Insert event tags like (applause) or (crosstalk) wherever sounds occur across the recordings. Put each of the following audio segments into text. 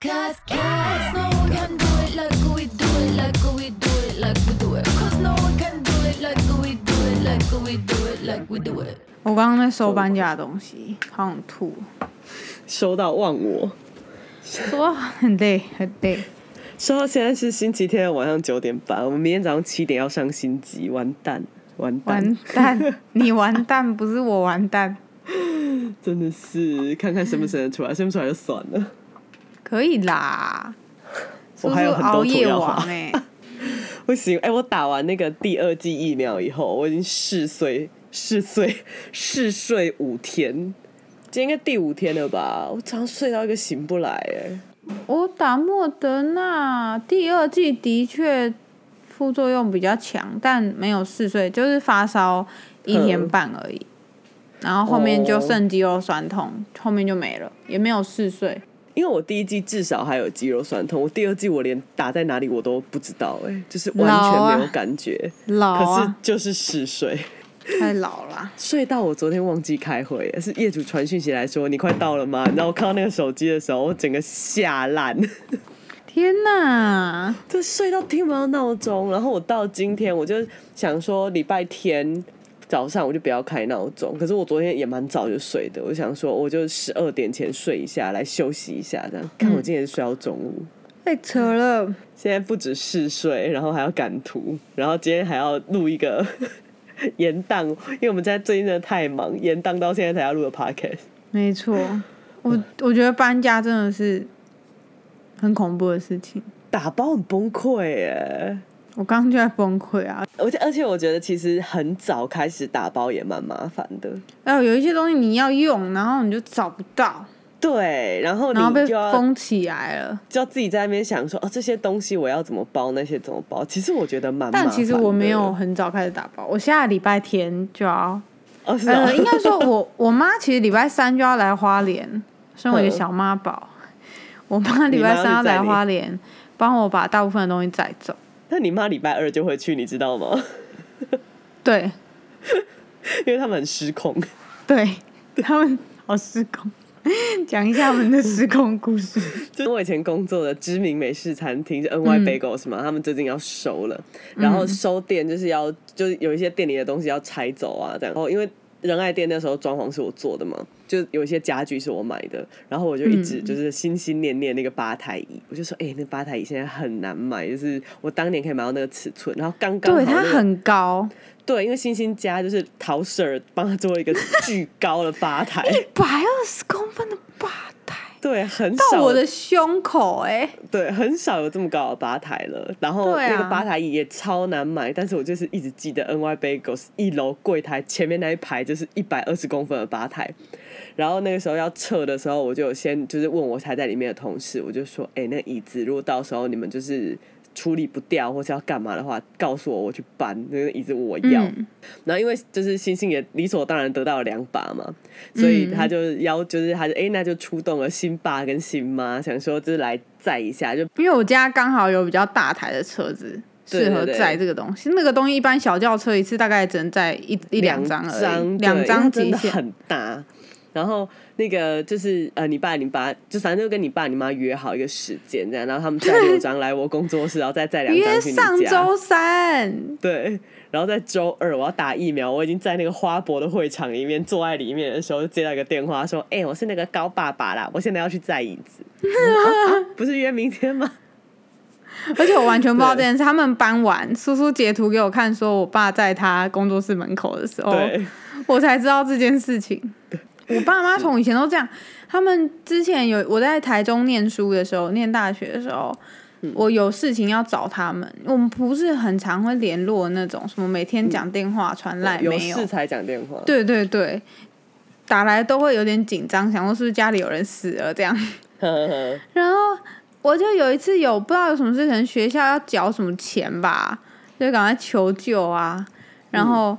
Cause, cause no one can do it like we do it, like we do it, like we do it. Cause no one can do it like we do it, like we do it, like we do it. 我刚刚在收搬家的东西，好想吐，收到忘我，说很累很累。收到现在是星期天的晚上九点半，我们明天早上七点要上新集，完蛋，完蛋，完蛋，你完蛋，不是我完蛋。真的是看看生不生得出来，生不出来就算了。可以啦，(laughs) 我还有很多图熬夜要画王哎、(laughs) 不行，哎、我打完那个第二剂疫苗以后，我已经嗜睡嗜睡嗜睡五天，今天应该第五天了吧？我早上睡到一个醒不来，哎，我打莫德纳第二季的确副作用比较强，但没有嗜睡，就是发烧一天半而已。然后后面就哦剩肌肉酸痛，后面就没了，也没有嗜睡。因为我第一季至少还有肌肉酸痛，我第二季我连打在哪里我都不知道，哎，就是完全没有感觉，可是老啊，就是嗜睡。太老了。睡到我昨天忘记开会，是业主传讯息来说你快到了吗？然后我看到那个手机的时候，我整个吓烂，天哪！就睡到听不到闹钟。然后我到今天，我就想说礼拜天早上我就不要开闹钟。可是我昨天也蛮早就睡的，我想说我就十二点前睡一下来休息一下，这样看我今天睡到中午。太扯了，现在不止嗜睡，然后还要赶图，然后今天还要录一个 (laughs) 延档，因为我们现在最近真的太忙，延档到现在才要录的 podcast。没错。我我觉得搬家真的是很恐怖的事情。打包很崩溃耶，我刚刚就在崩溃啊！而且而且我觉得其实很早开始打包也蛮麻烦的，然后有一些东西你要用，然后你就找不到，对，然后然后被你就要封起来了。就要自己在那边想说哦这些东西我要怎么包，那些怎么包，其实我觉得蛮麻烦，但其实我没有很早开始打包，我下个礼拜天就要，哦是哦。呃，应该说我我妈其实礼拜三就要来花莲，身为一个小妈宝，(laughs) 我妈礼拜三要来花莲，帮我把大部分的东西载走。那你妈礼拜二就会去，你知道吗？(laughs) 对 (laughs) 因为他们很失控。(laughs) 对，他们好失控，讲一下我们的失控故事。就是我以前工作的知名美式餐厅，就 NY Bagels 嘛，他们最近要收了，然后收店就是要就是有一些店里的东西要拆走啊，这样。然后因为仁爱店那时候装潢是我做的嘛，就有一些家具是我买的，然后我就一直就是心心念念那个吧台椅，我就说，哎、那吧台椅现在很难买，就是我当年可以买到那个尺寸，然后刚刚好、对，它很高，对，因为星星家就是陶 Sir 帮他做了一个巨高的吧台，一百二十公分的。对，很少到我的胸口哎、对，很少有这么高的吧台了。然后那个吧台椅也超难买，但是我就是一直记得 NY Bagels 一楼柜台前面那一排就是一百二十公分的吧台。然后那个时候要撤的时候，我就先就是问我还在里面的同事，我就说：“哎、那椅子如果到时候你们就是处理不掉或是要干嘛的话，告诉我，我去搬那个椅子我要。嗯然后因为就是星星也理所当然得到了两把嘛，所以他就要就是他就哎、那就出动了新爸跟新妈，想说就是来载一下，就因为我家刚好有比较大台的车子，适合载这个东西。那个东西一般小轿车一次大概只能载一一两张两张真极限。的很大。然后那个就是呃，你爸你爸就反正就跟你爸你妈约好一个时间这样，然后他们载六张来我工作室，然后再再两约张去你家。上周三，(laughs) 对，然后在周二我要打疫苗，我已经在那个花博的会场里面坐在里面的时候，就接到一个电话说：“哎、我是那个高爸爸啦，我现在要去载椅子。(laughs) 啊不是约明天吗？而且我完全不知道这件事。他们搬完，叔叔截图给我看，说我爸在他工作室门口的时候，对，我才知道这件事情。我爸妈从以前都这样，他们之前有我在台中念书的时候，念大学的时候，嗯我有事情要找他们，我们不是很常会联络那种，什么每天讲电话、传来有没有事？才讲电话。对对对，打来都会有点紧张，想说是不是家里有人死了这样。(laughs) 呵呵呵然后我就有一次有不知道有什么事，可能学校要缴什么钱吧，就赶快求救啊，然后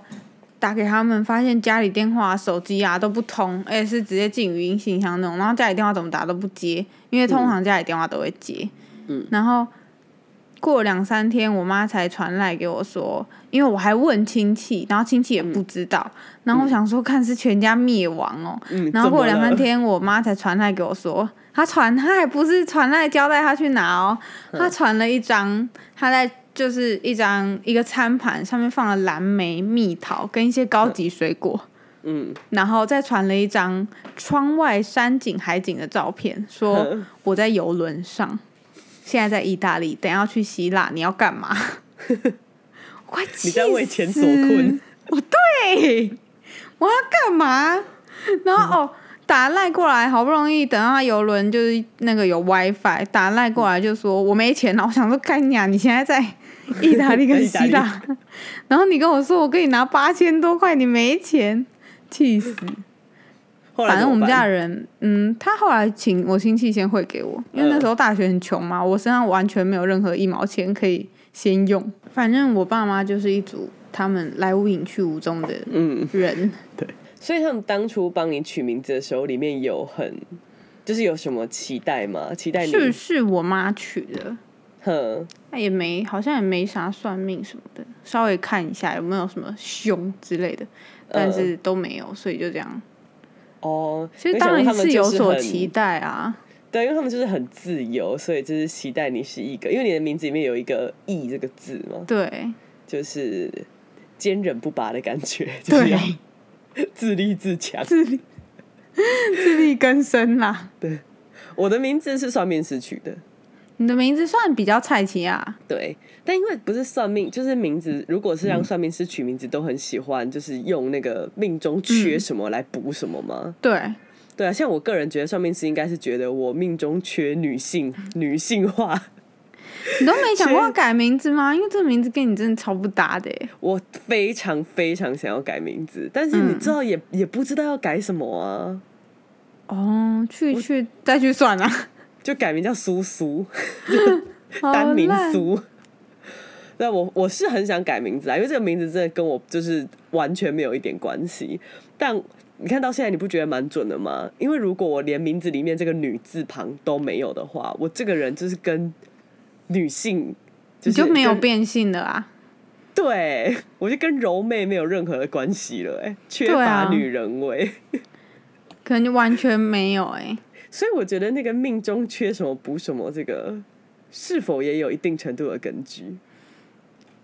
打给他们，发现家里电话、手机啊都不通，而且是直接进语音信箱那种，然后家里电话怎么打都不接，因为通常家里电话都会接，嗯，然后。过两三天，我妈才传来给我说，因为我还问亲戚，然后亲戚也不知道，然后我想说看是全家灭亡哦，嗯，然后过两三，天，我妈才传来给我说，她他传她还不是传来交代她去拿哦，她传了一张她在就是一张一个餐盘上面放了蓝莓、蜜桃跟一些高级水果，嗯，然后再传了一张窗外山景海景的照片，说嗯 (laughs) 我在游轮上，现在在意大利，等下要去希腊，你要干嘛？(laughs) 我快气你在为钱所死困。我对，我要干嘛？然后哦，打赖过来，好不容易等到他游轮就是那个有 WiFi，打赖过来就说我没钱了。我想说干你啊，你现在在 (laughs) 意大利跟希腊，然后你跟我说我给你拿八千多块，你没钱，气死！反正我们家的人人，嗯，他后来请我亲戚先汇给我，因为那时候大学很穷嘛，我身上完全没有任何一毛钱可以先用。反正我爸妈就是一组他们来无影去无踪的嗯，(laughs) 人。所以他们当初帮你取名字的时候，里面有很就是有什么期待吗？期待你是是我妈取的，哼，那也没好像也没啥算命什么的，稍微看一下有没有什么凶之类的，但是都没有，所以就这样。哦，其实当然是有所期待啊，对，因为他们就是很自由，所以就是期待你是一个，因为你的名字里面有一个“义”这个字嘛，对。就是坚韧不拔的感觉，(laughs) 就是要对，自立自强。自立 (laughs) 自力更生啦。对。我的名字是算命师取的，你的名字算比较菜奇啊，对，但因为不是算命，就是名字，如果是让算命师取名字，都很喜欢，就是用那个命中缺什么来补什么吗？对，对啊，像我个人觉得算命师应该是觉得我命中缺女性，女性化，你都没想过 (laughs) 要改名字吗？因为这个名字跟你真的超不搭的耶。我非常非常想要改名字，但是你知道也、也不知道要改什么啊，哦，去去再去算啊，就改名叫苏苏，(laughs) (laughs) 单名烂苏。那我我是很想改名字啊，因为这个名字真的跟我就是完全没有一点关系。但你看到现在，你不觉得蛮准的吗？因为如果我连名字里面这个女字旁都没有的话，我这个人就是跟女性，就你就没有变性的啊？对，我就跟柔妹没有任何的关系了、哎，缺乏女人味。(laughs) 可能就完全没有哎。所以我觉得那个命中缺什么补什么，这个是否也有一定程度的根据？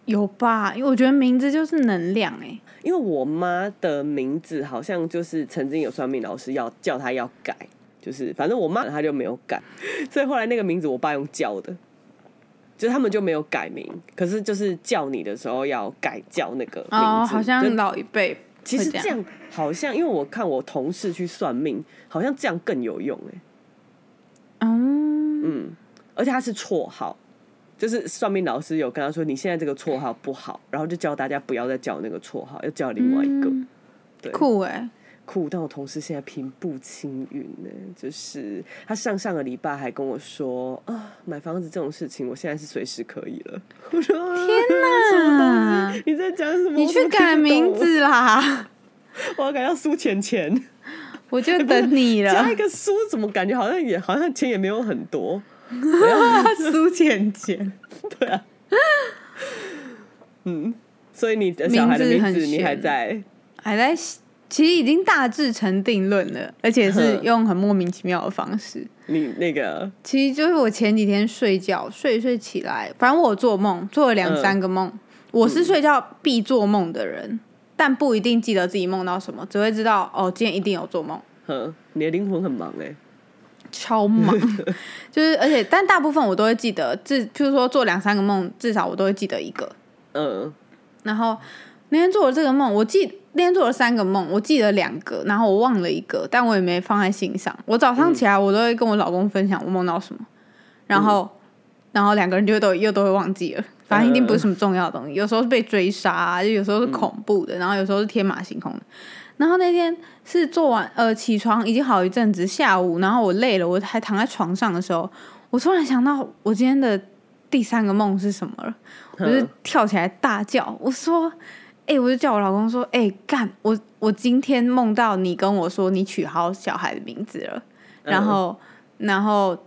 有吧？因为我觉得名字就是能量哎。因为我妈的名字好像就是曾经有算命老师要叫她要改，就是反正我妈她就没有改，所以后来那个名字我爸用叫的，就是他们就没有改名，可是就是叫你的时候要改叫那个名字，哦，好就像老一辈其实这样好像，因为我看我同事去算命，好像这样更有用哎、嗯，嗯，而且他是绰号，就是算命老师有跟他说，你现在这个绰号不好，然后就教大家不要再叫那个绰号，要叫另外一个。嗯对酷哎。酷，但我同事现在平步青云呢，就是他上上个礼拜还跟我说啊，买房子这种事情，我现在是随时可以了。(laughs) 我说天哪！你在讲什么？你去改名，字啦，我要改叫苏浅浅，我就 (laughs) 等你了加一。个苏，怎么感觉好像也好像钱也没有很多。(laughs) 苏浅浅，(laughs) 对啊，嗯，所以你的小孩的名名字很字你还在，还在，其实已经大致成定论了，而且是用很莫名其妙的方式。你那个其实就是我前几天睡觉睡一睡起来，反正我做梦，做了两嗯三个梦。我是睡觉必做梦的人，但不一定记得自己梦到什么，只会知道哦，今天一定有做梦。呵，你的灵魂很忙哎、超忙，(laughs) 就是而且但大部分我都会记得，至譬如说做两三个梦，至少我都会记得一个。嗯然后那天做了这个梦，我记那天做了三个梦，我记得两个，然后我忘了一个，但我也没放在心上。我早上起来，我都会跟我老公分享我梦到什么，然后、然后两个人就都又都会忘记了。反正一定不是什么重要的东西，有时候是被追杀、啊，就有时候是恐怖的，然后有时候是天马行空的。然后那天是做完呃起床已经好一阵子，下午然后我累了，我还躺在床上的时候，我突然想到我今天的第三个梦是什么了，我就跳起来大叫，我说：“哎、我就叫我老公说，哎、干，我我今天梦到你跟我说你取好小孩的名字了，然后、然后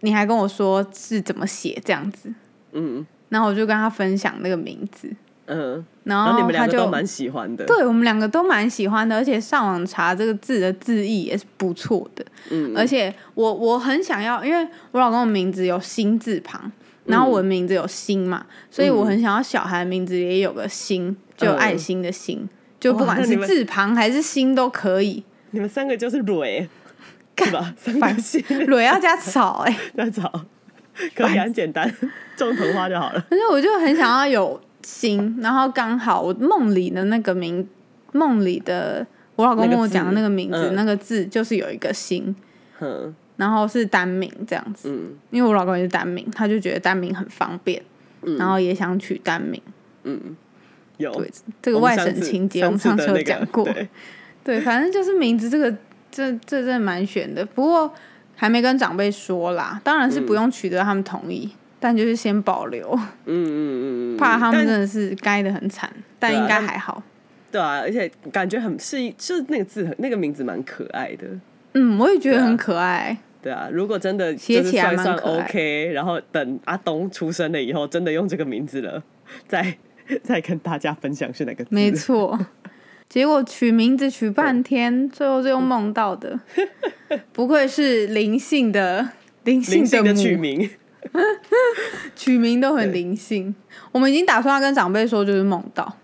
你还跟我说是怎么写这样子，嗯，然后我就跟他分享那个名字，嗯，然然后你们两个都蛮喜欢的。对我们两个都蛮喜欢的，而且上网查这个字的字义也是不错的。嗯，而且我我很想要，因为我老公的名字有心字旁，然后我的名字有心嘛，所以我很想要小孩的名字也有个心，就有爱心的心，就不管是字旁还是心都可以。你们三个就是蕊，是吧？三个心蕊要加草哎、在找，(laughs) 可以很简单，种藤花就好了。(laughs) 而且我就很想要有心，然后刚好我梦里的那个名，梦里的我老公跟我讲的那个名字，嗯那个字就是有一个心，嗯然后是单名这样子。嗯因为我老公也是单名，他就觉得单名很方便，然后也想取单名。嗯，有对，这个外省情节我们上次有讲过。对，对，反正就是名字这个，这这真的蛮选的。不过还没跟长辈说啦，当然是不用取得他们同意，但就是先保留，嗯嗯嗯嗯，怕他们真的是该的很惨，但应该还好。对啊，而且感觉很是，就是那个字，那个名字蛮可爱的。嗯，我也觉得很可爱。对啊，如果真的就是写起来蛮 OK，然后等阿东出生了以后，真的用这个名字了，再 (laughs) 再跟大家分享是哪个字。没错。结果取名字取半天，最后是用梦到的，(laughs) 不愧是灵性的灵性的取名，(laughs) 取名都很灵性。我们已经打算要跟长辈说，就是梦到，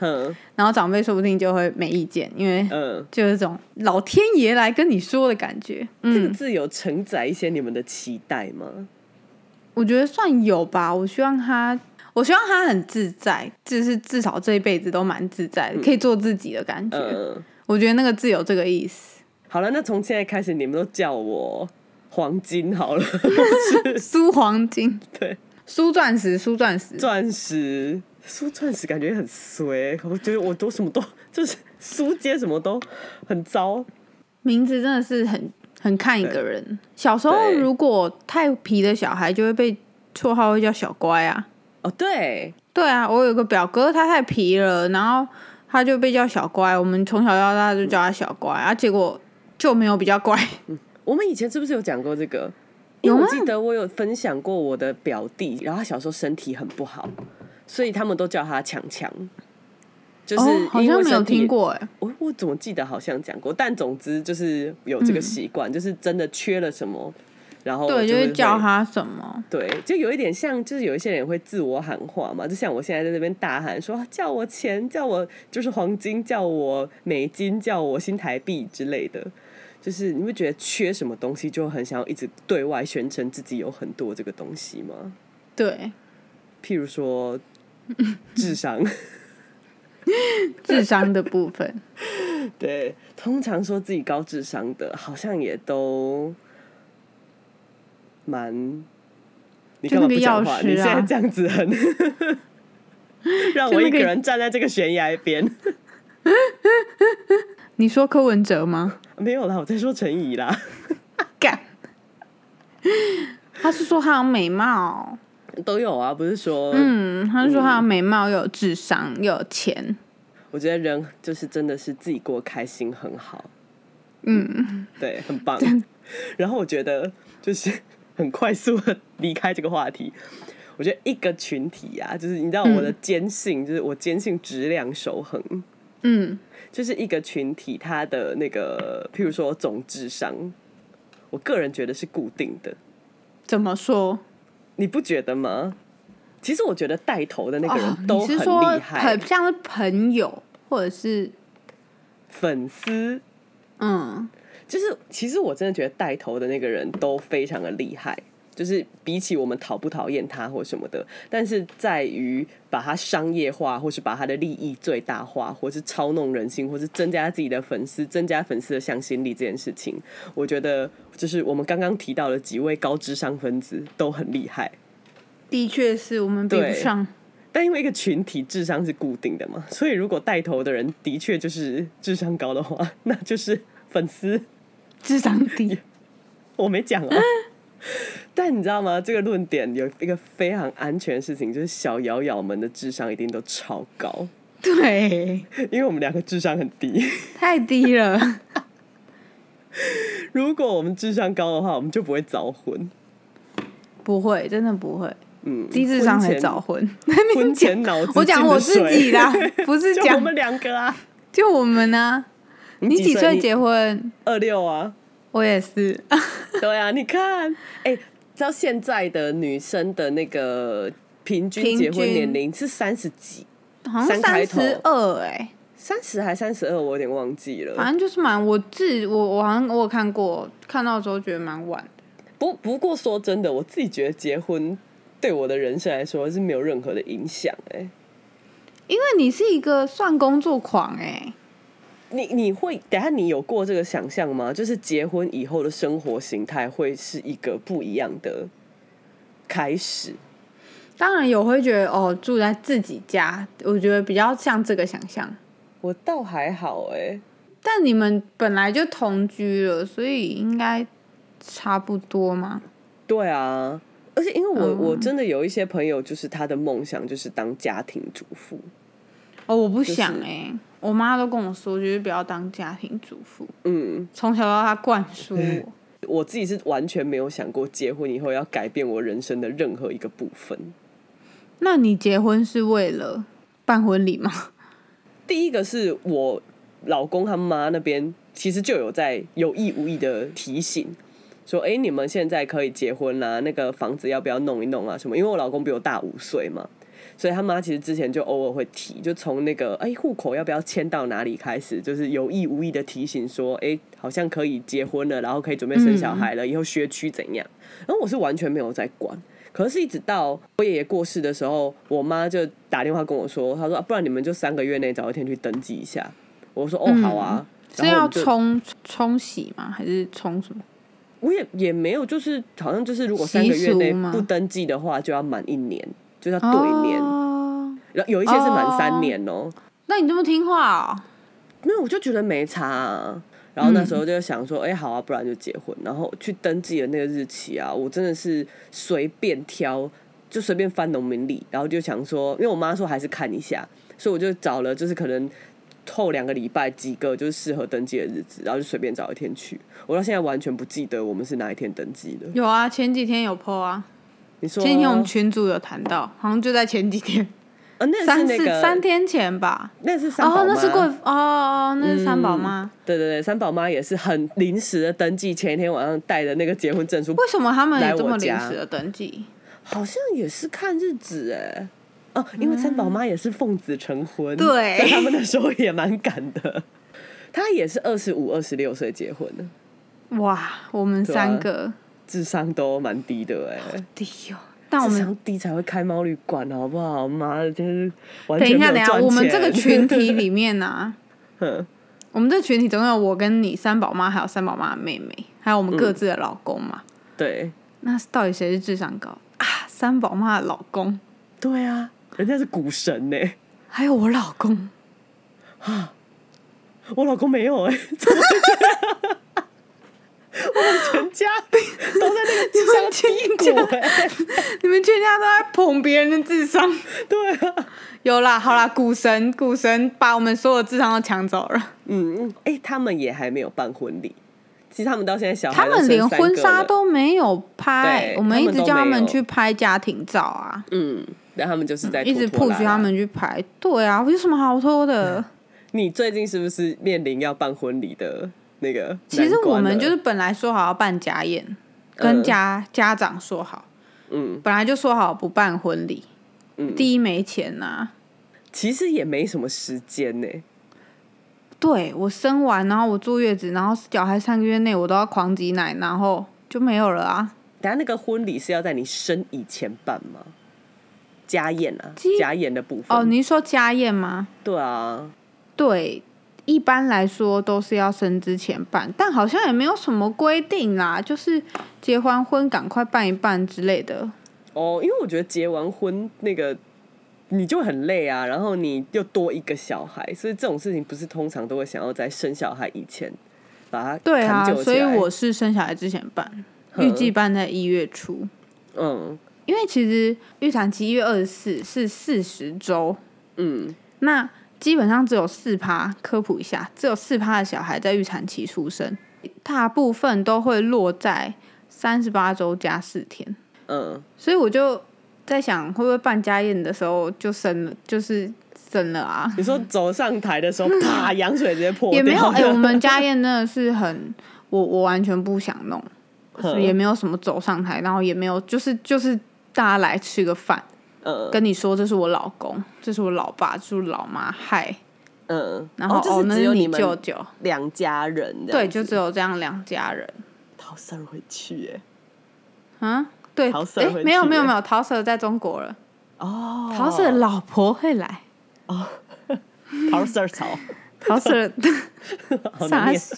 嗯然后长辈说不定就会没意见，因为嗯，就是这种老天爷来跟你说的感觉。这个嗯，字有承载一些你们的期待吗？我觉得算有吧。我希望他，我希望他很自在，就是至少这一辈子都蛮自在的，可以做自己的感觉。嗯，我觉得那个字有这个意思。好了，那从现在开始，你们都叫我黄金好了，(laughs) 苏黄金，对，苏钻石，苏钻石，钻石。苏钻石感觉很衰，我觉得我都什么都就是苏接什么都很糟。名字真的是很很看一个人。小时候如果太皮的小孩，就会被绰号会叫小乖啊。哦，对，对啊，我有个表哥，他太皮了，然后他就被叫小乖。我们从小到大就叫他小乖，啊，结果就没有比较乖。我们以前是不是有讲过这个？因为我记得我有分享过我的表弟，然后他小时候身体很不好，所以他们都叫他强强。就是哦，好像没有听过哎。我我怎么记得好像讲过，但总之就是有这个习惯，就是真的缺了什么，然后对，就会会叫他什么？对，就有一点像，就是有一些人会自我喊话嘛，就像我现在在那边大喊说叫我钱，叫我就是黄金，叫我美金，叫我新台币之类的。就是你会觉得缺什么东西，就很想要一直对外宣称自己有很多这个东西吗？对，譬如说智商，(laughs) 智商的部分。(laughs) 对，通常说自己高智商的，好像也都蛮。你干嘛就那个不讲话？啊你现在这样子很，(laughs) 让我一个人站在这个悬崖边。(laughs) 你说柯文哲吗？没有啦，我在说陈怡啦。(laughs) 干。他是说他有美貌，都有啊，不是说，嗯，他是说他有美貌，又有智商，又有钱，我觉得人就是真的是自己过开心很好，嗯，对，很棒。然后我觉得就是很快速的离开这个话题。我觉得一个群体啊，就是你知道我的坚信，就是我坚信质量守恒，嗯，就是一个群体它的那个，譬如说总智商，我个人觉得是固定的，怎么说？你不觉得吗？其实我觉得带头的那个哦人都很厉害，很像是朋友，或者是粉丝。嗯，就是，其实我真的觉得带头的那个人都非常的厉害，就是比起我们讨不讨厌他或什么的，但是在于把他商业化，或是把他的利益最大化，或是操弄人心，或是增加自己的粉丝，增加粉丝的向心力这件事情，我觉得就是我们刚刚提到的几位高智商分子都很厉害。的确是我们比不上。但因为一个群体智商是固定的嘛，所以如果带头的人的确就是智商高的话，那就是粉丝智商低，(laughs) 我没讲啊。(laughs) 但你知道吗？这个论点有一个非常安全的事情，就是小瑶瑶们的智商一定都超高，对，因为我们两个智商很低。太低了。(laughs) 如果我们智商高的话，我们就不会早婚。不会，真的不会。嗯，低智商才婚前早婚。婚前脑子我讲我自己啦，不是讲我们两个啊。就我们呢、你几岁结婚？二六啊。我也是。(laughs) 对啊，你看，哎、知道现在的女生的那个平均平结婚年龄是三十几，好像三十二哎，三十还三十二，我有点忘记了。反正就是蛮我自己我我好像我有看过，看到的时候觉得蛮晚的。不不过说真的，我自己觉得结婚对我的人生来说是没有任何的影响、哎，因为你是一个算工作狂哎、你你会等下你有过这个想象吗？就是结婚以后的生活形态会是一个不一样的开始。当然有会觉得哦，住在自己家，我觉得比较像这个想象。我倒还好哎、但你们本来就同居了，所以应该差不多嘛。对啊，而且因为我、嗯我真的有一些朋友，就是他的梦想就是当家庭主妇。哦，我不想就是哎、我妈都跟我说，就是不要当家庭主妇，嗯，从小到大灌输我。(laughs) 我自己是完全没有想过结婚以后要改变我人生的任何一个部分。那你结婚是为了办婚礼吗？(laughs) 第一个是我老公他妈那边其实就有在有意无意的提醒。说，哎、你们现在可以结婚啦、那个房子要不要弄一弄啊？什么？因为我老公比我大五岁嘛，所以他妈其实之前就偶尔会提，就从那个哎户口要不要迁到哪里开始，就是有意无意的提醒说，哎、好像可以结婚了，然后可以准备生小孩了，以后学区怎样？然后我是完全没有在管。可是，一直到我爷爷过世的时候，我妈就打电话跟我说，她说、啊不然你们就三个月内找一天去登记一下。我说哦，好啊。是要冲冲洗吗？还是冲什么？我也也没有，就是好像就是如果三个月内不登记的话，就要满一年，就要对年。哦，然后有一些是满三年哦、那你这么听话哦？没有，我就觉得没差、啊。然后那时候就想说，哎、好啊，不然就结婚。然后去登记的那个日期啊，我真的是随便挑，就随便翻农民历，然后就想说，因为我妈说还是看一下，所以我就找了，就是可能后两个礼拜几个就是适合登记的日子，然后就随便找一天去。我到现在完全不记得我们是哪一天登记的。有啊，前几天有 PO 啊，你说前几天我们群主有谈到，好像就在前几天，呃，那三四是那个三天前吧。那是三宝哦，那是贵哦哦，那是三宝妈。对对对，三宝妈也是很临时的登记，前一天晚上带的那个结婚证书，为什么他们有这么临时的登记？好像也是看日子哎。哦，因为三宝妈也是奉子成婚，对所以他们那时候也蛮赶的。她也是二十五、二十六岁结婚的，哇，我们三个智商都蛮低的哎。低哦。但我们智商低才会开猫旅馆，好不好？妈的，真是完等一下，等一下，我们这个群体里面呢、(laughs) 哼我们这个群体总有我跟你、三宝妈，还有三宝妈的妹妹，还有我们各自的老公嘛。对那到底谁是智商高啊？三宝妈的老公，对啊，人家是股神呢。还有我老公。(gasps) 我老公没有哎？我们全家都在那个智商低谷哎、(laughs) 你们全家都在捧别人的智商。对啊，有啦，好啦，股神，股神把我们所有智商都抢走了。嗯，哎、他们也还没有办婚礼。其实他们到现在小孩他们连婚纱都没有拍，我们一直叫他他们去拍家庭照啊，嗯，然后他们就是在一直 push 他们。去拍。对啊，有什么好拖的？(laughs) 你最近是不是面临要办婚礼的那个？其实我们就是本来说好要办家宴，跟家、家长说好，嗯本来就说好不办婚礼。嗯，第一没钱呐、其实也没什么时间呢、对我生完，然后我坐月子，然后小孩三个月内我都要狂挤奶，然后就没有了啊。等下那个婚礼是要在你生以前办吗？家宴啊，家宴的部分。哦，你是说家宴吗？对啊，对，一般来说都是要生之前办，但好像也没有什么规定啦，就是结完婚赶快办一办之类的。哦，因为我觉得结完婚那个你就很累啊，然后你又多一个小孩，所以这种事情不是通常都会想要在生小孩以前把它对啊所以我是生小孩之前办，呵。预计办在一月初。嗯。因为其实预产期一月二十四是四十周，嗯。那基本上只有四趴，科普一下，只有四趴的小孩在预产期出生，大部分都会落在三十八周加四天。嗯所以我就在想会不会办家宴的时候就生了，就是生了啊。你说走上台的时候，啪，羊水直接破掉，也没有哎、(laughs) 我们家宴真的是很，我我完全不想弄，哼也没有什么走上台，然后也没有就是就是大家来吃个饭，嗯。跟你说这是我老公，这是我老爸，这是我老妈，嗨，嗯，然后哦，就是只有你舅舅，两家人对，就只有这样两家人。陶 Sir 会去哎，啊，对，陶 Sir 没有没有没有，陶 Sir 在中国了，哦，陶 Sir 老婆会来，(laughs) 陶 Sir 草，陶 Sir (laughs) 傻小，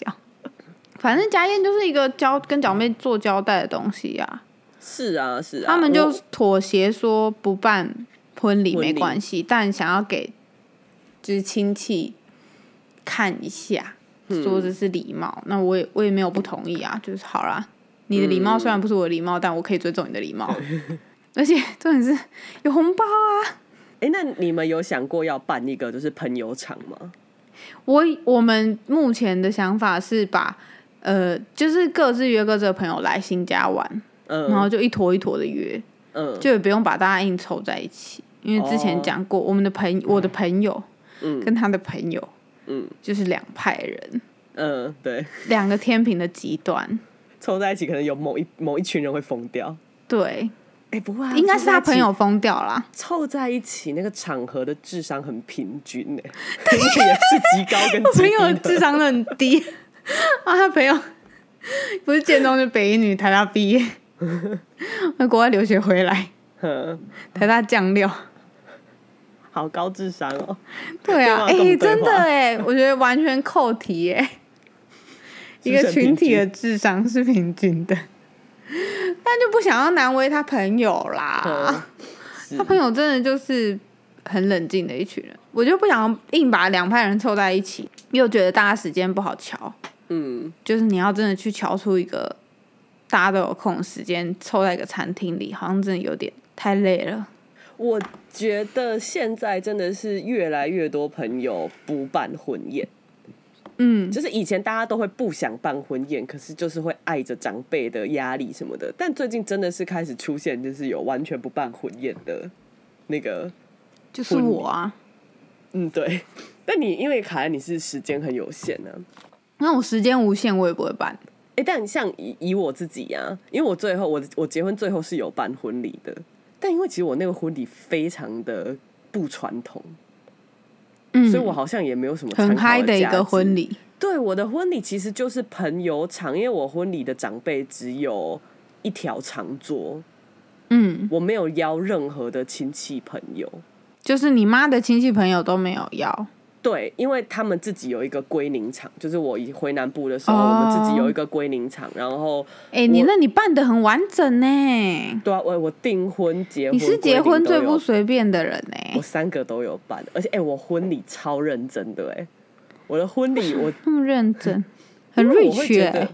反正家宴就是一个交跟长辈做交代的东西呀、是啊是啊，他们就妥协说不办婚礼没关系，但想要给就是亲戚看一下，嗯说这是礼貌。那我也我也没有不同意啊，就是好啦，你的礼嗯貌虽然不是我的礼貌，但我可以尊重你的礼貌。(laughs) 而且重点是有红包啊！哎，那你们有想过要办一个就是朋友场吗？我我们目前的想法是把呃，就是各自约各自的朋友来新家玩，然后嗯就一坨一坨的约，嗯就也不用把大家硬凑在一起，因为之前哦讲过，我们的朋我的朋友嗯跟他的朋友嗯就是两派人，嗯，对，(laughs) 两个天平的极端。凑在一起可能有某一某一群人会疯掉。对，哎，不会啊，应该是他朋友疯掉啦。凑在一起，那个场合的智商很平均呢，因为也是极高跟我朋极低的。友智商都很低 (laughs) 啊，他朋友 (laughs) 不是建中就北一女台大毕业，(laughs) 在国外留学回来，(laughs) 哼台大酱料。好高智商哦！对啊，哎、真的话哎，我觉得完全扣题哎，(laughs) 一个群体的智商是平均的，但就不想要难为他朋友啦。他朋友真的就是很冷静的一群人，我就不想硬把两派人凑在一起，又觉得大家时间不好瞧，嗯，就是你要真的去瞧出一个大家都有空时间凑在一个餐厅里，好像真的有点太累了。我觉得现在真的是越来越多朋友不办婚宴，嗯，就是以前大家都会不想办婚宴，可是就是会碍着长辈的压力什么的。但最近真的是开始出现，就是有完全不办婚宴的那个，就是我啊，嗯，对。(laughs) 但你因为卡在你是时间很有限呢、那我时间无限，我也不会办。哎、但像以以我自己呀、因为我最后我我结婚最后是有办婚礼的，但因为其实我那个婚礼非常的不传统，嗯，所以我好像也没有什么很嗨的一个婚礼。对，我的婚礼其实就是朋友场，因为我婚礼的长辈只有一条长桌，嗯，我没有邀任何的亲戚朋友。就是你妈的亲戚朋友都没有要。对，因为他们自己有一个归宁场，就是我一回南部的时候，哦我们自己有一个归宁场，然后哎、你那你办的很完整呢。对啊，我我订婚、结婚，你是结婚最不随便的人呢。我三个都有办，而且哎、我婚礼超认真的哎、我的婚礼我 (laughs) 那么认真，很因为我会 rich 觉得哎。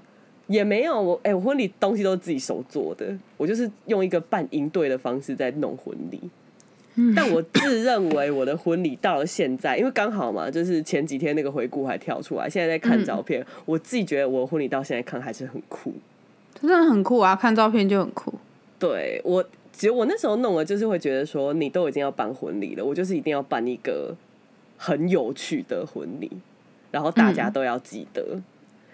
也没有我哎、我婚礼东西都是自己手做的，我就是用一个办营队的方式在弄婚礼。嗯但我自认为我的婚礼到了现在，因为刚好嘛，就是前几天那个回顾还跳出来，现在在看照片，我自己觉得我婚礼到现在看还是很酷。真的很酷啊！看照片就很酷。对我，其实我那时候弄了，就是会觉得说，你都已经要办婚礼了，我就是一定要办一个很有趣的婚礼，然后大家都要记得。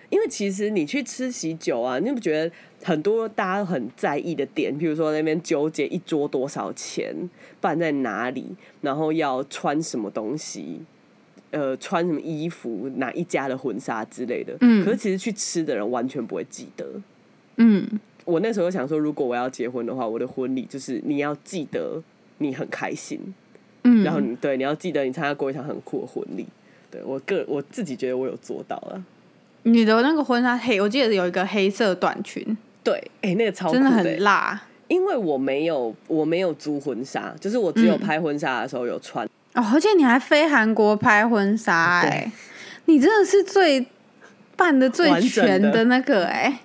因为其实你去吃喜酒啊，你不觉得很多大家很在意的点，比如说那边纠结一桌多少钱，办在哪里，然后要穿什么东西，呃，穿什么衣服，哪一家的婚纱之类的。嗯可是其实去吃的人完全不会记得。嗯，我那时候想说，如果我要结婚的话，我的婚礼就是你要记得你很开心，嗯，然后你对你要记得你参加过一场很酷的婚礼。对我个我自己觉得我有做到了。你的那个婚纱黑，我记得有一个黑色短裙，对，哎、那个超酷真的欸。很辣。因为我没有我没有租婚纱，就是我只有拍婚纱的时候有穿。哦，而且你还飞韩国拍婚纱哎、你真的是最办的最全的那个哎、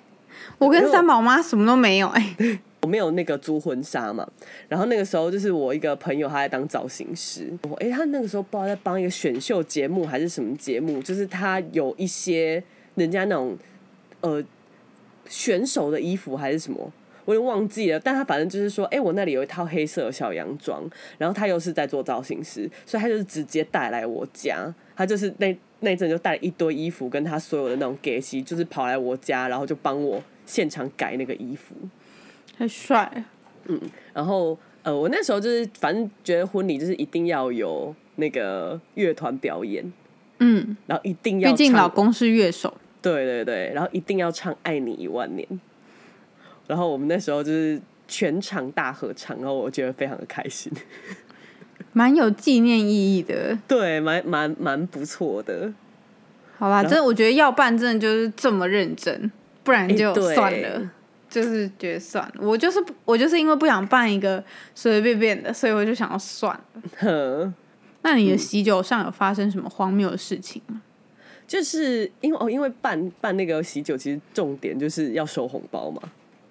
我跟三宝妈什么都没有哎、(laughs) 我没有那个租婚纱嘛，然后那个时候就是我一个朋友他在当造型师，我哎、他那个时候不知道在帮一个选秀节目还是什么节目，就是他有一些人家那种呃选手的衣服还是什么，我有点忘记了，但他反正就是说，哎、我那里有一套黑色的小洋装，然后他又是在做造型师，所以他就是直接带来我家，他就是那那阵就带了一堆衣服，跟他所有的那种给息，就是跑来我家，然后就帮我现场改那个衣服，太帅。嗯。然后呃，我那时候就是反正觉得婚礼就是一定要有那个乐团表演，嗯，然后一定要毕竟老公是乐手，对对对，然后一定要唱《爱你一万年》，然后我们那时候就是全场大合唱，然后我觉得非常的开心，蛮有纪念意义的。(laughs) 对，蛮蛮蛮不错的。好吧，然后真的，我觉得要办真的就是这么认真，不然就算了。就是觉得算了，我就是我就是因为不想办一个随随便便的，所以我就想要算了。哼，那你的喜酒上有发生什么荒谬的事情吗？就是因为哦，因为办办那个喜酒，其实重点就是要收红包嘛，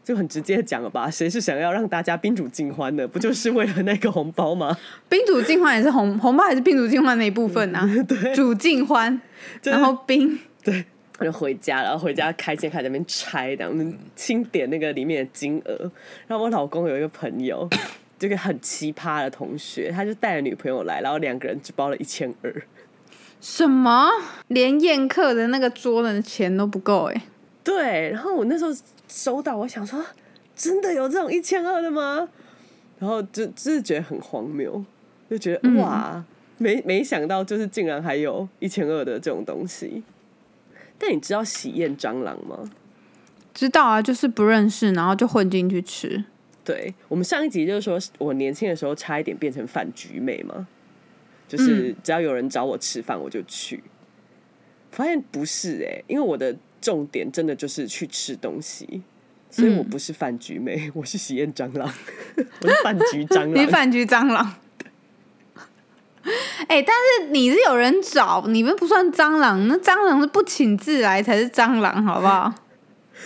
就很直接地讲了吧，(laughs) 谁是想要让大家宾主尽欢的，不就是为了那个红包吗？(laughs) 宾主尽欢也是红红包，也是宾主尽欢的一部分啊。(laughs) 对，主尽欢，就是然后宾我就回家，然后回家开键开在那边拆，然后清点那个里面的金额。然后我老公有一个朋友，这个很奇葩的同学，他就带了女朋友来，然后两个人只包了一千二。什么？连宴客的那个桌的钱都不够哎、对，然后我那时候收到，我想说，真的有这种一千二的吗？然后就就是觉得很荒谬，就觉得、嗯哇，没没想到就是竟然还有一千二的这种东西。但你知道喜宴蟑螂吗？知道啊，就是不认识，然后就混进去吃。对我们上一集就是说我年轻的时候差一点变成饭局妹嘛，就是只要有人找我吃饭我就去，发现不是哎、因为我的重点真的就是去吃东西，所以我不是饭局妹，(laughs) 我是喜宴蟑螂，(laughs) 我是饭局蟑螂。你饭局蟑螂。哎、(laughs) 但是你是有人找，你们不算蟑螂，那蟑螂是不请自来才是蟑螂，好不好？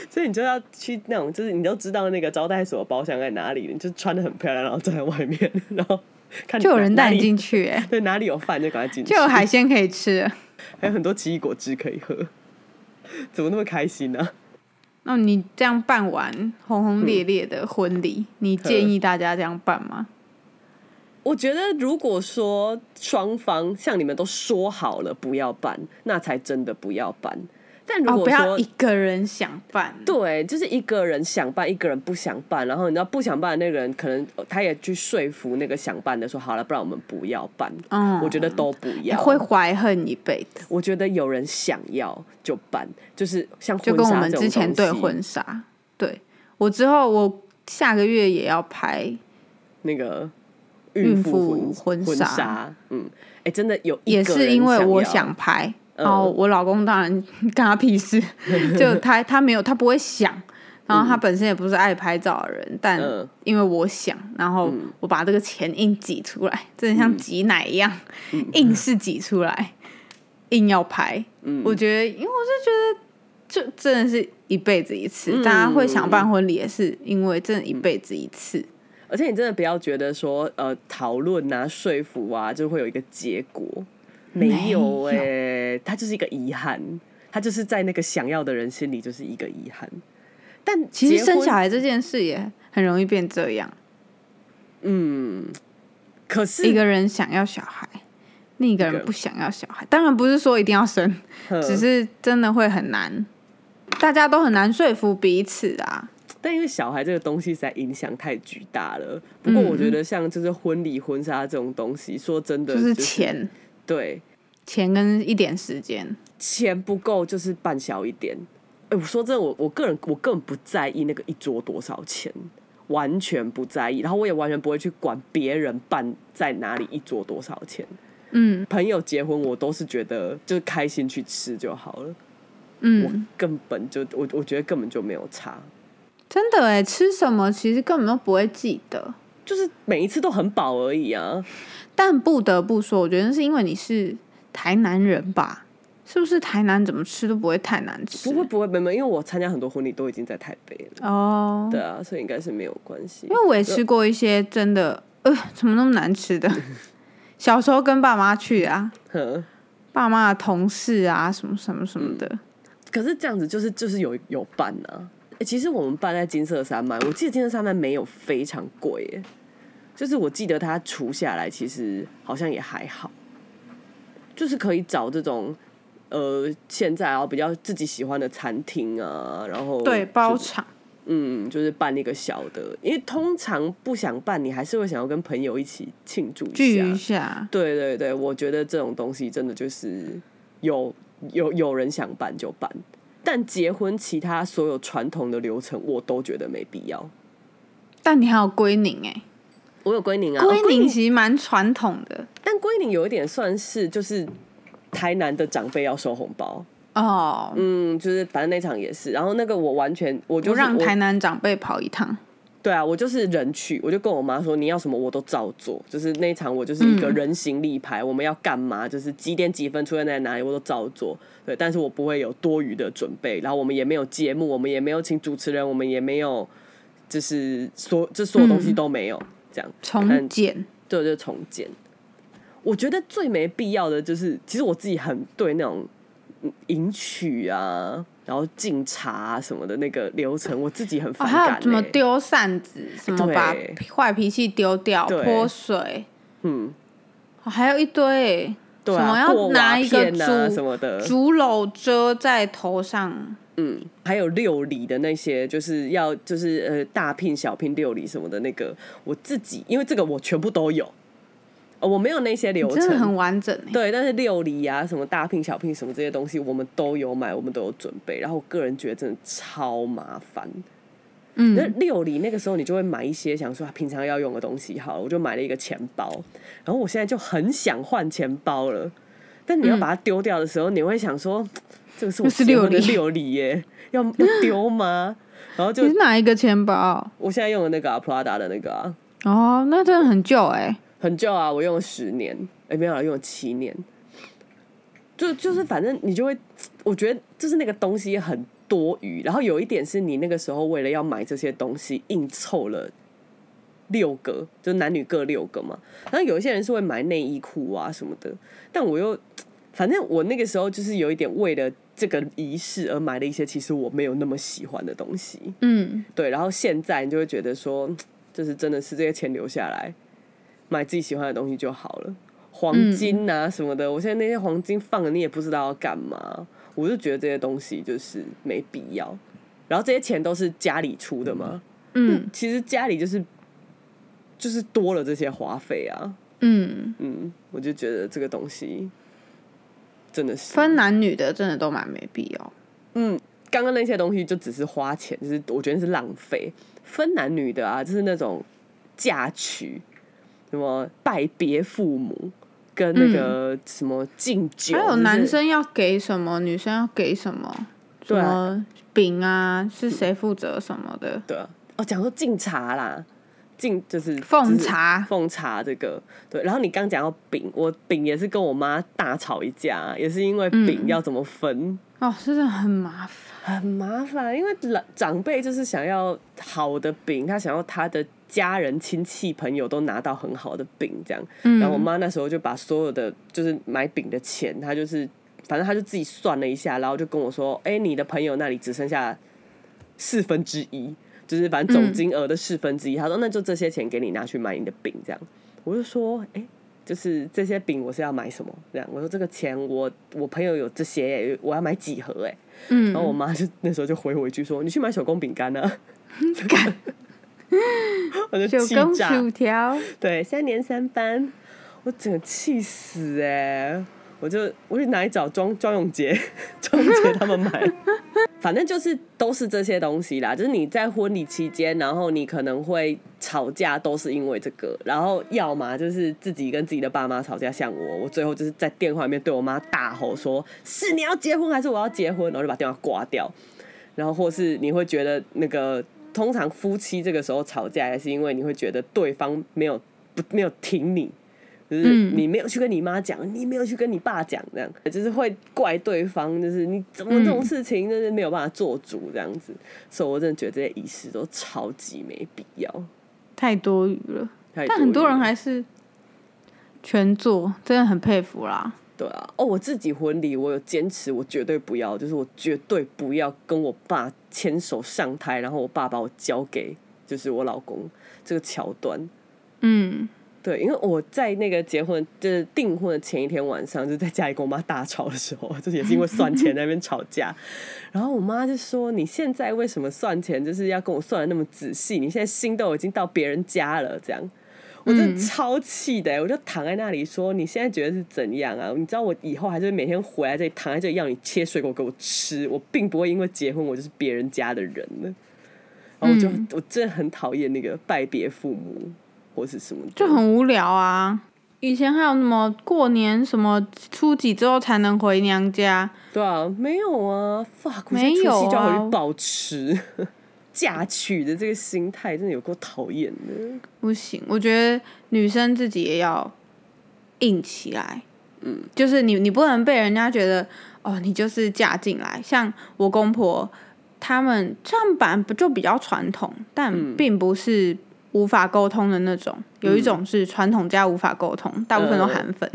所以你就要去那种，就是你都知道那个招待所包厢在哪里，你就穿的很漂亮，然后站在外面，然后 (laughs) 看就有人带你进去、(laughs) 哎，对哪里有饭就赶快进去，就有海鲜可以吃。(laughs) 还有很多奇异果汁可以喝，怎么那么开心呢、那你这样办完轰轰烈烈的婚礼，你建议大家这样办吗？我觉得如果说双方像你们都说好了不要办，那才真的不要办。但如哦，果说、不要一个人想办。对，就是一个人想办，一个人不想办，然后你知道不想办的那个人，可能呃他也去说服那个想办的说好了，不然我们不要办。嗯。我觉得都不要。会怀恨一辈子，我觉得有人想要就办，就是像就跟我们之前对婚纱，对。我之后我下个月也要拍，那个孕妇妇婚婚纱。纱，嗯，哎、真的有一也是因为我想拍，嗯然后我老公当然 (laughs) 干他屁事，就他 (laughs) 他没有他不会想，然后他本身也不是爱拍照的人，但嗯。因为我想，然后我把这个钱硬挤出来，真的像挤奶一样，硬是挤出来，硬要拍。嗯。我觉得，因为我是觉得，就真的是一辈子一次，嗯大家会想办婚礼，也是因为真的一辈子一次。而且你真的不要觉得说呃讨论啊、说服啊，就会有一个结果，没有没哎、它就是一个遗憾，它就是在那个想要的人心里就是一个遗憾。但其实生小孩这件事也很容易变这样，嗯，可是一个人想要小孩，另一个人不想要小孩。当然不是说一定要生，嗯只是真的会很难，大家都很难说服彼此啊。但因为小孩这个东西实在影响太巨大了。不过我觉得像就是婚礼、婚纱这种东西，说真的，就是钱，对钱跟一点时间。钱不够就是办小一点。哎、我说真的，我我个人我根本不在意那个一桌多少钱，完全不在意。然后我也完全不会去管别人办在哪里一桌多少钱。嗯朋友结婚，我都是觉得就是开心去吃就好了。嗯我嗯，根本就我我觉得根本就没有差，真的哎，吃什么其实根本都不会记得。就是每一次都很饱而已啊。但不得不说，我觉得是因为你是台南人吧？是不是台南怎么吃都不会太难吃？不会不会，没没，因为我参加很多婚礼都已经在台北了。哦，对啊，所以应该是没有关系。因为我也吃过一些真的，呃，怎么那么难吃的？(laughs) 小时候跟爸妈去啊，爸妈的同事啊，什么什么什么的，可是这样子就是就是有有伴啊，欸其实我们办在金色山脉，我记得金色山脉没有非常贵耶，就是我记得它除下来其实好像也还好，就是可以找这种呃现在啊比较自己喜欢的餐厅啊，然后对，包就是场。嗯，就是办一个小的，因为通常不想办，你还是会想要跟朋友一起庆祝聚一。下，对对对，我觉得这种东西真的就是有有有人想办就办，但结婚其他所有传统的流程我都觉得没必要。但你还有归宁哎、我有归宁啊，归哦宁其实蛮传统的。但归宁有一点算是就是台南的长辈要收红包，哦，嗯，就是反正那场也是，然后那个我完全我就我就是让台南长辈跑一趟。对啊，我就是人去，我就跟我妈说你要什么我都照做，就是那一场我就是一个人形立牌，我们要干嘛，就是几点几分出现在哪里我都照做，对，但是我不会有多余的准备，然后我们也没有节目，我们也没有请主持人，我们也没有就是所这所有东西都没有，这样。重建，对，就重建。我觉得最没必要的就是，其实我自己很对那种嗯迎娶啊，然后敬茶啊什么的那个流程，我自己很哦，反感、欸还有怎么丢扇子，什么把对坏脾气丢掉，对泼水，嗯，哦还有一堆对啊，什么要拿一个竹什么的，竹篓遮在头上，嗯，还有六礼的那些，就是要就是呃大聘小聘六礼什么的那个，我自己因为这个我全部都有，呃我没有那些流真的很。完整哎。对，但是六礼啊，什么大聘小聘什么这些东西，我们都有买，我们都有准备。然后我个人觉得真的超麻烦。嗯那嗯，六礼那个时候，你就会买一些想说平常要用的东西。好了，我就买了一个钱包，然后我现在就很想换钱包了。但你要把它丢掉的时候，你会想说，这个是我的六礼耶，要 (laughs) 要丢吗？(laughs) 然后就你是哪一个钱包？我现在用的那个、啊、Prada 的那个啊，哦，那真的很旧哎。很旧啊，我用了十年，哎、没有了，用了七年。就就是反正你就会，我觉得就是那个东西很多余。然后有一点是你那个时候为了要买这些东西，硬凑了六个，就男女各六个嘛。然后有一些人是会买内衣裤啊什么的，但我又反正我那个时候就是有一点为了这个仪式而买了一些其实我没有那么喜欢的东西。嗯，对，然后现在你就会觉得说，(tsk) 就是真的是这些钱留下来买自己喜欢的东西就好了。黄金啊什么的，我现在那些黄金放了，你也不知道要干嘛。我就觉得这些东西就是没必要。然后这些钱都是家里出的嘛，嗯其实家里就是就是多了这些花费啊。嗯，嗯，我就觉得这个东西真的是分男女的真的都蛮没必要。嗯，刚刚那些东西就只是花钱，就是我觉得是浪费。分男女的啊，就是那种嫁娶，什么拜别父母，跟那个什么敬酒，嗯还有男生要给什么，女生要给什么，什么饼啊，是谁负责什么的？对啊，哦，讲说敬茶啦，敬就是奉茶奉茶这个对。然后你刚讲到饼，我饼也是跟我妈大吵一架，也是因为饼嗯要怎么分。哦，真的很麻烦。很麻烦，因为长长辈就是想要好的饼，他想要他的家人、亲戚、朋友都拿到很好的饼，这样。嗯然后我妈那时候就把所有的就是买饼的钱，她就是反正她就自己算了一下，然后就跟我说：“哎、你的朋友那里只剩下四分之一，就是反正总金额的四分之一。他说：“那就这些钱给你拿去买你的饼。”这样，我就说：“哎、就是这些饼我是要买什么？这样，我说这个钱我我朋友有这些耶，我要买几盒哎。嗯然后我妈就那时候就回我一句说：“你去买手工饼干啊。(laughs) ”我就九根气炸。薯条，对，三年三班，我整个气死哎、我就我去哪里找庄庄永杰，庄永杰他们买，(laughs) 反正就是都是这些东西啦。就是你在婚礼期间，然后你可能会吵架，都是因为这个。然后要么就是自己跟自己的爸妈吵架，像我，我最后就是在电话里面对我妈大吼说：“是你要结婚还是我要结婚？”然后就把电话挂掉。然后或是你会觉得那个，通常夫妻这个时候吵架，也是因为你会觉得对方没有不没有挺你，就是嗯你没有去跟你妈讲，你没有去跟你爸讲，这样就是会怪对方，就是你怎么这种事情就是没有办法做主这样子。所以我真的觉得这些仪式都超级没必要。太多余了。但很多人还是全做，真的很佩服啦。对啊，哦，我自己婚礼我有坚持，我绝对不要，就是我绝对不要跟我爸牵手上台，然后我爸把我交给就是我老公这个桥段。嗯，对，因为我在那个结婚就是订婚的前一天晚上，就在家里跟我妈大吵的时候，(laughs) 就是也是因为算钱那边吵架，然后我妈就说：“你现在为什么算钱就是要跟我算的那么仔细？你现在心都已经到别人家了，这样。”我真的超气的，我就躺在那里说：“你现在觉得是怎样啊？你知道我以后还是每天回来这里躺在这里要你切水果给我吃，我并不会因为结婚我就是别人家的人了。”然后我就、嗯我真的很讨厌那个拜别父母或是什么，就很无聊啊。以前还有什么过年什么初几之后才能回娘家，对啊，没有啊没有除夕就要回啊去保持 (laughs) 嫁娶的这个心态，真的有够讨厌的。不行。我觉得女生自己也要硬起来，嗯，就是你你不能被人家觉得哦，你就是嫁进来。像我公婆他们这样本来不就比较传统，但并不是无法沟通的那种。有一种是传统加无法沟通，大部分都韩粉。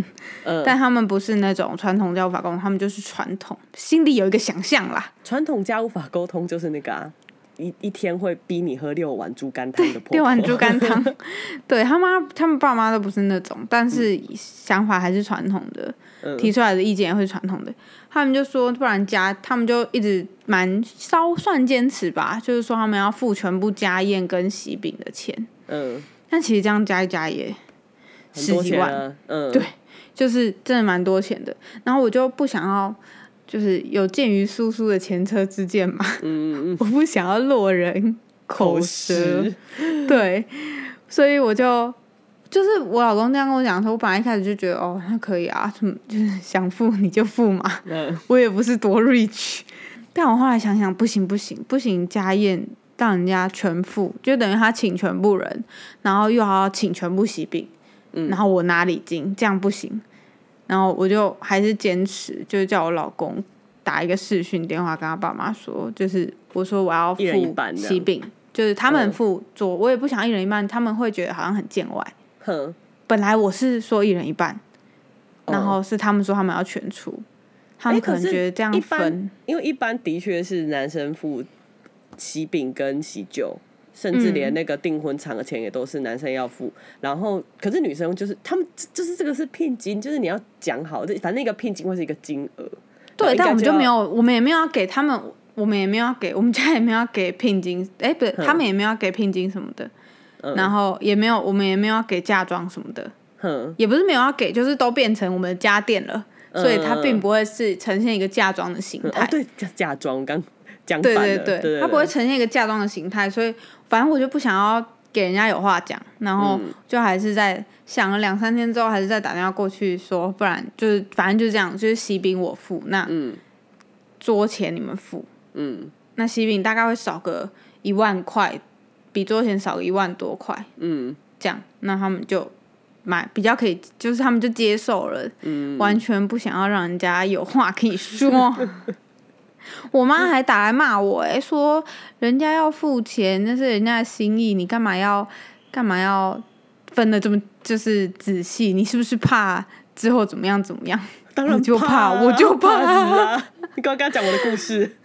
嗯，(laughs) 但他们不是那种传统加无法沟通，他们就是传统，心里有一个想象啦。传统家无法沟通就是那个啊，一一天会逼你喝六碗猪肝汤的婆婆。六碗猪肝汤，(laughs) 对他妈他们爸妈都不是那种，但是想法还是传统的，嗯提出来的意见也会传统的。他们就说，不然家他们就一直蛮稍算坚持吧，就是说他们要付全部家宴跟喜饼的钱，嗯，但其实这样加一加也十几万，啊，嗯，对就是真的蛮多钱的。然后我就不想要，就是有鉴于叔叔的前车之鉴嘛，嗯嗯 (laughs) 我不想要落人口口舌，实，对，所以我就就是我老公这样跟我讲说，我本来一开始就觉得哦，那可以啊，什么就是想付你就付嘛，嗯。我也不是多 rich，但我后来想想，不行不行不行，家宴让人家全付，就等于他请全部人，然后又要请全部喜饼，嗯。然后我拿礼金，这样不行，然后我就还是坚持，就是叫我老公打一个视讯电话跟他爸妈说，就是我说我要付喜饼，就是他们嗯付做，我也不想一人一半，他们会觉得好像很见外。哼，本来我是说一人一半，然哦后是他们说他们要全出，他们可能觉得这样分，因为一般的确是男生付喜饼跟喜酒，甚至连那个订婚场的钱也都是男生要付。然后，可是女生就是他们就是这个是聘金，就是你要讲好，这反正那个聘金会是一个金额。对，但我们就没有。我们也没有要给他们，我们也没有要给，我们家也没有要给聘金，哎，不对，他们也没有要给聘金什么的，嗯然后也没有，我们也没有要给嫁妆什么的，哼，也不是没有要给，就是都变成我们的家电了，所以它并不会是呈现一个嫁妆的形态。哦，对，嫁嫁妆刚讲对反了，对对，他不会呈现一个嫁妆的形态，所以反正我就不想要给人家有话讲，然后嗯。就还是在想了两三天之后，还是再打电话过去说，不然就是反正就这样，就是喜饼我付，那嗯。桌钱你们付，嗯。那喜饼大概会少个一万块，比桌钱少个一万多块，嗯。这样，那他们就买比较可以，就是他们就接受了，嗯，完全不想要让人家有话可以说。(laughs) 我妈还打来骂我、欸，说人家要付钱，那是人家的心意，你干嘛要干嘛要分的这么就是仔细？你是不是怕之后怎么样怎么样？当然我就怕啊我就怕死啊！(laughs) 你刚刚讲我的故事，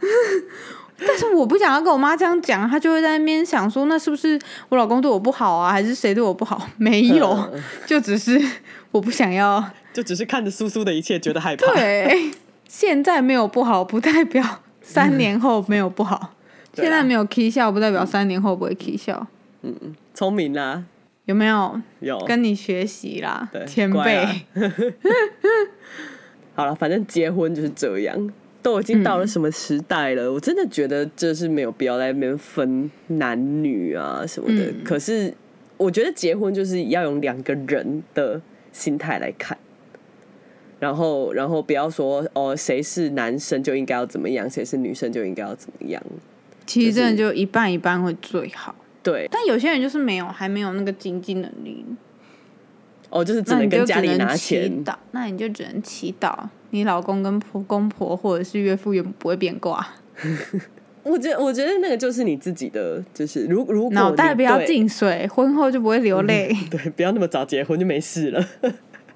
(laughs) 但是我不想要跟我妈这样讲，她就会在那边想说，那是不是我老公对我不好啊，还是谁对我不好？(laughs) 没有，嗯就只是我不想要。就只是看着苏苏的一切觉得害怕。对，现在没有不好，不代表三年后没有不好。现在没有 k 笑，不代表三年后不会 k 笑。嗯聪明啦，有没有有跟你学习啦对，前辈？(laughs) 好了，反正结婚就是这样，都已经到了什么时代了？我真的觉得这是没有必要在那边分男女啊什么的。嗯可是我觉得结婚就是要用两个人的心态来看，然后然后不要说哦谁是男生就应该要怎么样，谁是女生就应该要怎么样。其实真的就一半一半会最好。对，但有些人就是没有，还没有那个经济能力，哦，就是只能跟家里拿祈钱。祷，那你就只能祈祷，你老公跟婆公婆或者是岳父岳母不会变卦，(laughs) 我觉得我觉得那个就是你自己的，就是如如果脑袋不要进水，婚后就不会流泪。对，不要那么早结婚就没事了。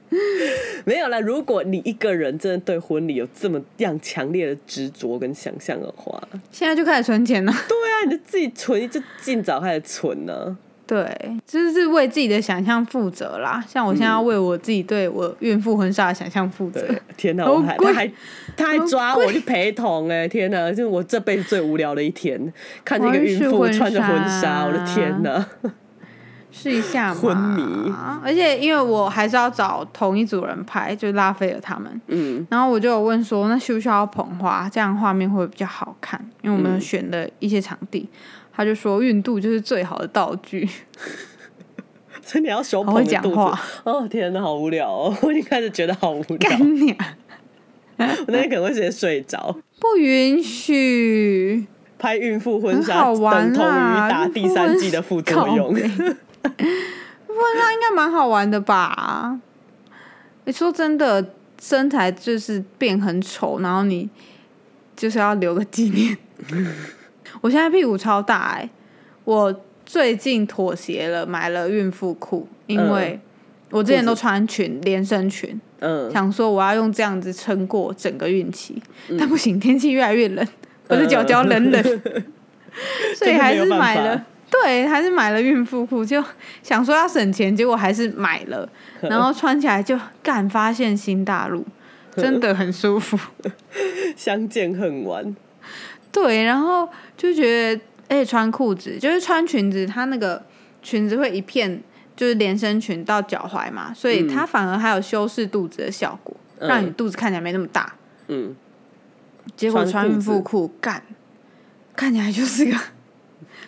(laughs) 没有啦，如果你一个人真的对婚礼有这么样强烈的执着跟想象的话，现在就开始存钱了。对啊，你就自己存，就尽早开始存呢、对，就是为自己的想象负责啦。像我现在要为我自己对我孕妇婚纱的想象负责。对，天哪，好我还贵他还他还抓我去陪同哎、天哪，就是我这辈子最无聊的一天，看着一个孕妇穿着婚纱，我的天哪！试一下嘛。昏迷而且因为我还是要找同一组人拍，就拉菲尔他们。嗯，然后我就有问说，那需不需要捧花？这样画面会比较好看？因为我们选的一些场地，他就说孕肚就是最好的道具。(laughs) 所以你要手捧着肚子讲话，哦天哪，好无聊哦！(laughs) 我已经开始觉得好无聊，干你啊！我那天可能会直接睡着。不允许，拍孕妇婚很纱等同于打第三季的副作用。(laughs) 婚纱应该蛮好玩的吧？你说真的，身材就是变很丑，然后你就是要留个纪念。(laughs) 我现在屁股超大哎、我最近妥协了，买了孕妇裤，因为我之前都穿裙连身裙，嗯，想说我要用这样子撑过整个孕期，但不行，天气越来越冷，我的脚脚冷冷，(laughs) 所以还是买了。对，还是买了孕妇裤，就想说要省钱，结果还是买了，(laughs) 然后穿起来就干发现新大陆，(laughs) 真的很舒服。(laughs) 相见恨晚。对，然后就觉得，而且穿裤子就是穿裙子，它那个裙子会一片就是连身裙到脚踝嘛，所以它反而还有修饰肚子的效果，嗯让你肚子看起来没那么大。嗯，结果穿孕妇裤干，看起来就是个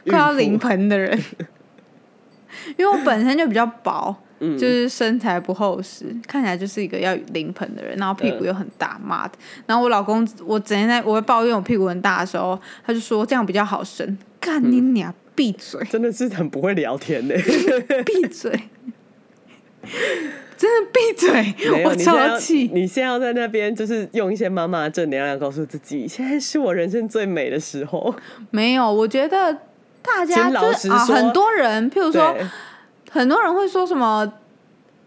快要临盆的人。(laughs) 因为我本身就比较薄，嗯就是身材不厚实，看起来就是一个要临盆的人，然后屁股又很大，妈的！然后我老公，我整天在我会抱怨我屁股很大的时候，他就说这样比较好生。干你娘！闭嘴！真的是很不会聊天呢。闭嘴！真的闭嘴！我超气。你现在要在那边就是用一些妈妈的正能量告诉自己，现在是我人生最美的时候。没有，我觉得大家就是啊，很多人，譬如说，很多人会说什么，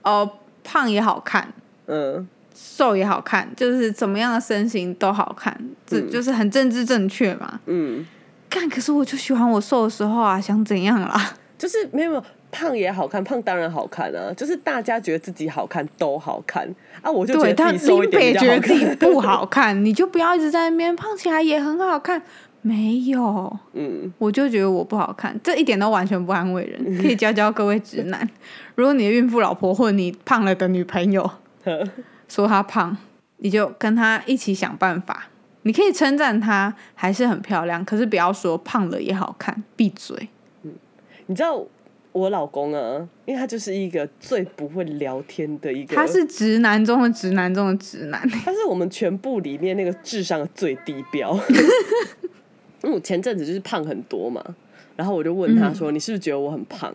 呃，胖也好看，嗯，瘦也好看，就是怎么样的身形都好看，这嗯就是很政治正确嘛。嗯，干，可是我就喜欢我瘦的时候啊，想怎样啦？就是没有没有胖也好看，胖当然好看啊，就是大家觉得自己好看都好看啊，我就觉，得他自己瘦一林北觉得自己。(laughs) 不好看，你就不要一直在那边胖起来也很好看。没有，嗯，我就觉得我不好看，这一点都完全不安慰人。可以教教各位直男，如果你的孕妇老婆或你胖了的女朋友 (laughs) 说她胖，你就跟她一起想办法。你可以称赞她还是很漂亮，可是不要说胖了也好看，闭嘴。嗯你知道我老公啊，因为他就是一个最不会聊天的一个，他是直男中的直男中的直男。他是我们全部里面那个智商的最低标。(laughs) 因为我前阵子就是胖很多嘛，然后我就问他说：“你是不是觉得我很胖？”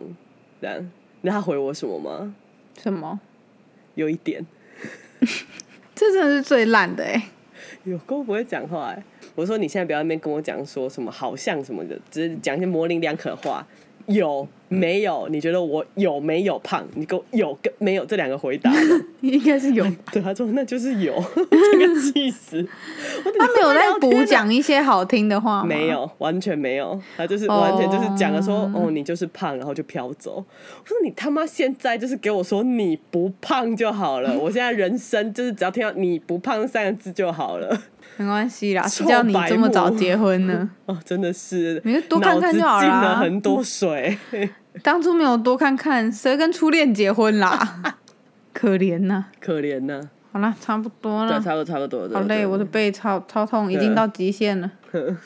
这样，你知道他回我什么吗？什么？有一点，(laughs) 这真的是最烂的哎、有够不会讲话哎、我说你现在不要在那边跟我讲说什么好像什么的，只是讲一些模棱两可话。有没有？你觉得我有没有胖？你给我有跟没有这两个回答。(laughs) 应该是有吧。(laughs) 对，他说那就是有，(laughs) 这个气死。他没有在补讲。一些好听的话吗？没。有，完全没有，他就是哦完全就是讲了说，哦你就是胖，然后就飘走。我说你他妈现在就是给我说你不胖就好了，我现在人生就是只要听到你不胖三个字就好了。没关系啦，谁臭叫你这么早结婚呢？哦，真的是，你就多看看就好脑子进了啦很多水。当初没有多看看，谁跟初恋结婚啦？(laughs) 可怜呐、可怜呐、好了，差不多对，了。差不多差不多。好累，我的背超超痛，已经到极限了。(laughs)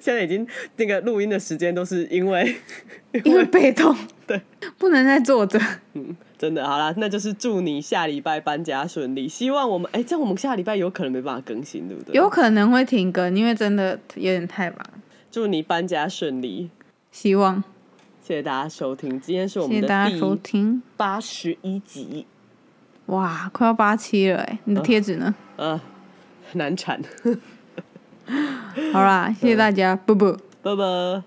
现在已经那个录音的时间都是因为，(laughs) 因为背痛，对，不能再坐着。嗯真的好啦，那就是祝你下礼拜搬家顺利。希望我们哎、这样我们下礼拜有可能没办法更新，对不对？有可能会停更，因为真的有点太忙。祝你搬家顺利。希望谢谢大家收听，今天是我们的大家收第听。八十一集，哇，快要八七了哎，你的贴纸呢？呃，难产，(laughs) 好啦，谢谢大家，不不。拜拜。